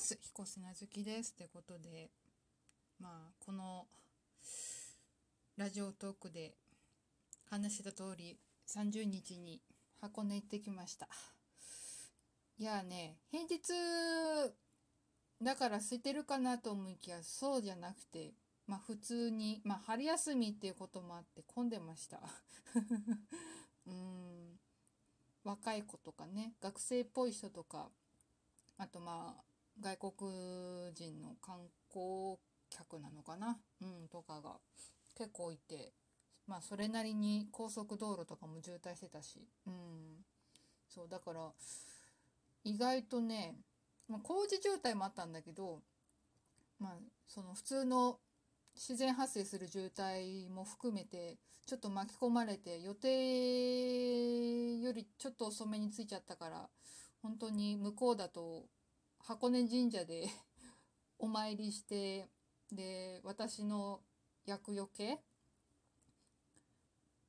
ます。彦砂好きです。ってことで、まあ、このラジオトークで話した通り、30日に箱根行ってきました。いやね、平日だから空いてるかなと思いきや、そうじゃなくて、まあ普通に、まあ春休みっていうこともあって混んでました。うん。若い子とかね、学生っぽい人とか、あとまあ外国人の観光客なのかな、うん、とかが結構いて、まあそれなりに高速道路とかも渋滞してたし、うん。そう、だから、意外とね、まあ、工事渋滞もあったんだけど、まあ、その普通の自然発生する渋滞も含めて、ちょっと巻き込まれて、予定よりちょっと遅めに着いちゃったから、本当に向こうだと箱根神社で お参りして、で、私の厄除け？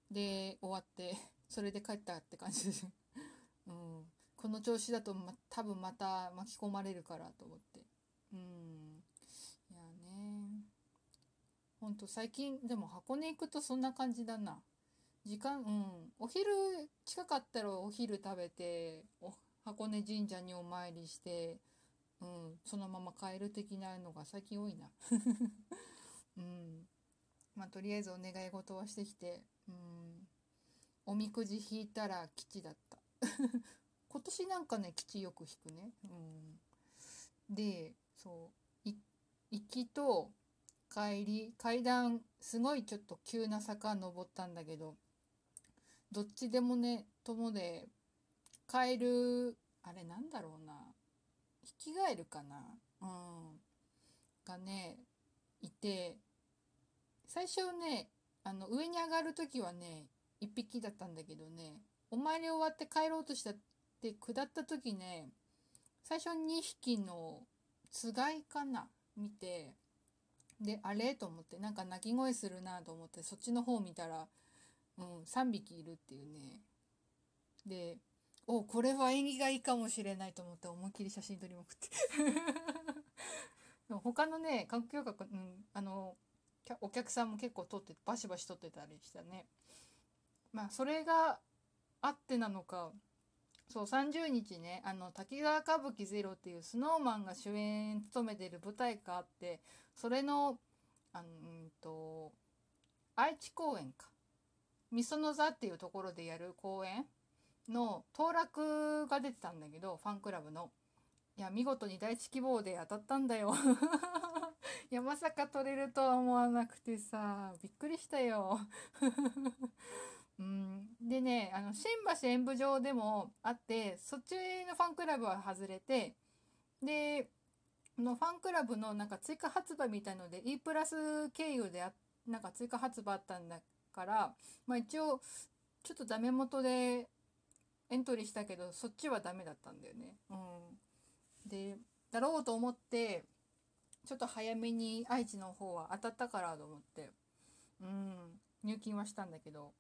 で終わって、それで帰ったって感じです。うん。この調子だと、ま、多分また巻き込まれるからと思って。うん。いやね。ほんと最近、でも箱根行くとそんな感じだな。時間、うん。お昼近かったらお昼食べて、箱根神社にお参りして、うん、そのまま帰る的なのが最近多いな。うん。まあ、とりあえずお願い事はしてきて、うん。おみくじ引いたら吉だった。今年なんかね、吉よく引くね。うん。で、そう、行きと帰り、階段、すごいちょっと急な坂登ったんだけど、どっちでもね、ともで、帰る、あれなんだろうな。引き返るかな？うん。がね、いて、最初ね、あの、上に上がるときはね、1匹だったんだけどね、お参り終わって帰ろうとしたで、下った時ね、最初2匹のつがいかな見て、で、あれ？と思って、なんか鳴き声するなと思って、そっちの方見たら、うん、3匹いるっていうね。で、お、これは縁起がいいかもしれないと思って思いっきり写真撮りまくって他のね、環境学、うん、あの、お客さんも結構撮って、バシバシ撮ってたりしたね。まあ、それがあってなのか、そう、30日ね、あの、滝川歌舞伎ゼロっていうスノーマンが主演務めてる舞台があって、それの、あの、うんと、愛知公演か。みその座っていうところでやる公演の当落が出てたんだけど、ファンクラブの。いや、見事に第一希望で当たったんだよ。いや、まさか取れるとは思わなくてさ、びっくりしたよ。うん、でね、あの、新橋演舞場でもあって、そっちのファンクラブは外れて、で、のファンクラブのなんか追加発売みたいので E プラス経由であなんか追加発売あったんだから、まあ一応ちょっとダメ元でエントリーしたけどそっちはダメだったんだよね。うん。で、だろうと思ってちょっと早めに愛知の方は当たったからと思って、うん、入金はしたんだけど、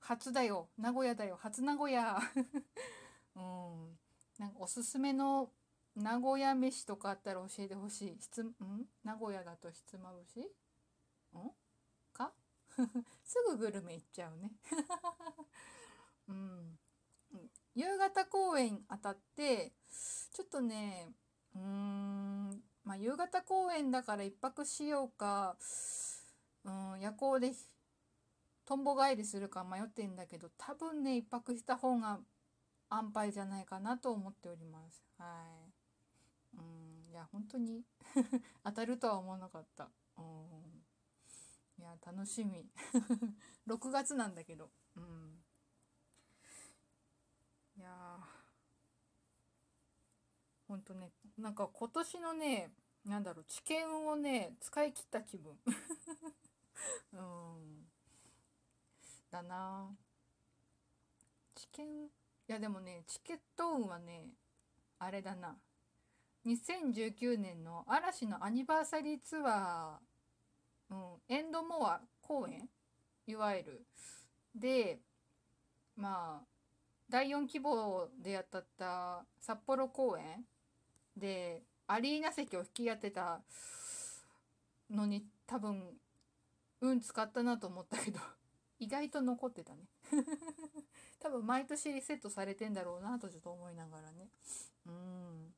初だよ。名古屋だよ。初名古屋。うん。なんかおすすめの名古屋飯とかあったら教えてほしい。ひつ、ん？名古屋だとひつまぶし？ん？か？すぐグルメ行っちゃうね。夕方公演当たって、ちょっとね、うーん、まあ夕方公演だから一泊しようか、うん、夜行でとんぼ返りするか迷ってんだけど、多分ね、一泊した方が安牌じゃないかなと思っております。はい。うん、いや、本当に 当たるとは思わなかった。うん。いや、楽しみ。6月なんだけど。やほんとね、なんか今年のね、なんだろう、知見をね、使い切った気分。うん。だなチケンいやでもねチケット運はねあれだな。2019年の嵐のアニバーサリーツアー、うん、エンドモア公演？いわゆる。でまあ第4希望でやったった札幌公演でアリーナ席を引き当てたのに多分運使ったなと思ったけど 意外と残ってたね。多分毎年リセットされてんだろうなとちょっと思いながらね。うん。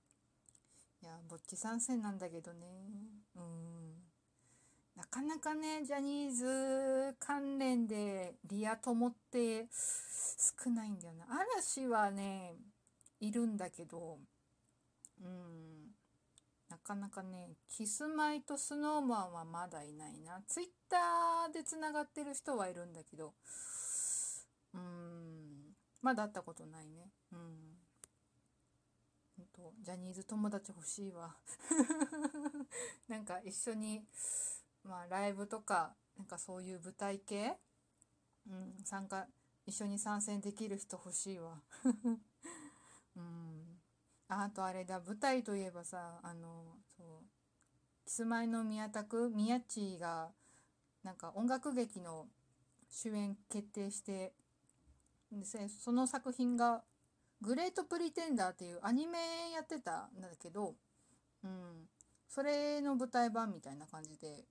いやぼっち参戦なんだけどね。うん。かなかねジャニーズ関連でリア友って少ないんだよな。嵐はねいるんだけどうんなかなかねキスマイとスノーマンはまだいないな。ツイッターでつながってる人はいるんだけどうんまだ会ったことないね。うん。ジャニーズ友達欲しいわ。なんか一緒にまあライブとかなんかそういう舞台系？うん参加一緒に参戦できる人欲しいわ。うん。あとあれだ舞台といえばさあのそうキスマイの宮田く宮地がなんか音楽劇の主演決定してでその作品が「グレート・プリテンダー」っていうアニメやってたんだけど、うん、それの舞台版みたいな感じで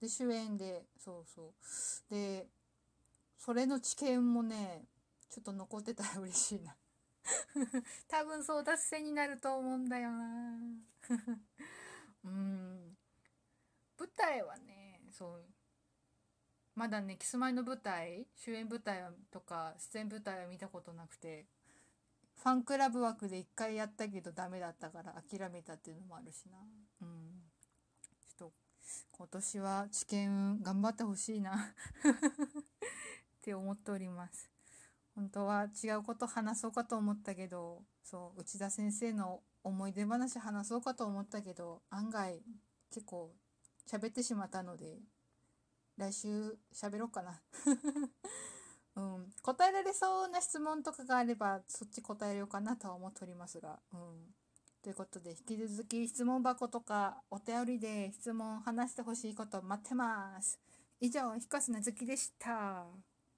で主演でそうそう。でそれの知見もねちょっと残ってたら嬉しいな。多分争奪戦になると思うんだよな。うん。舞台はねそう。まだねキスマイの舞台主演舞台とか出演舞台は見たことなくてファンクラブ枠で一回やったけどダメだったから諦めたっていうのもあるしな。うん。今年は知見頑張ってほしいな。って思っております。本当は違うこと話そうかと思ったけどそう内田先生の思い出話話そうかと思ったけど案外結構喋ってしまったので来週喋ろうかな、うん、答えられそうな質問とかがあればそっち答えようかなとは思っておりますが、うん、ということで引き続き質問箱とかお便りで質問話してほしいこと待ってます以上、ひこすなずきでした。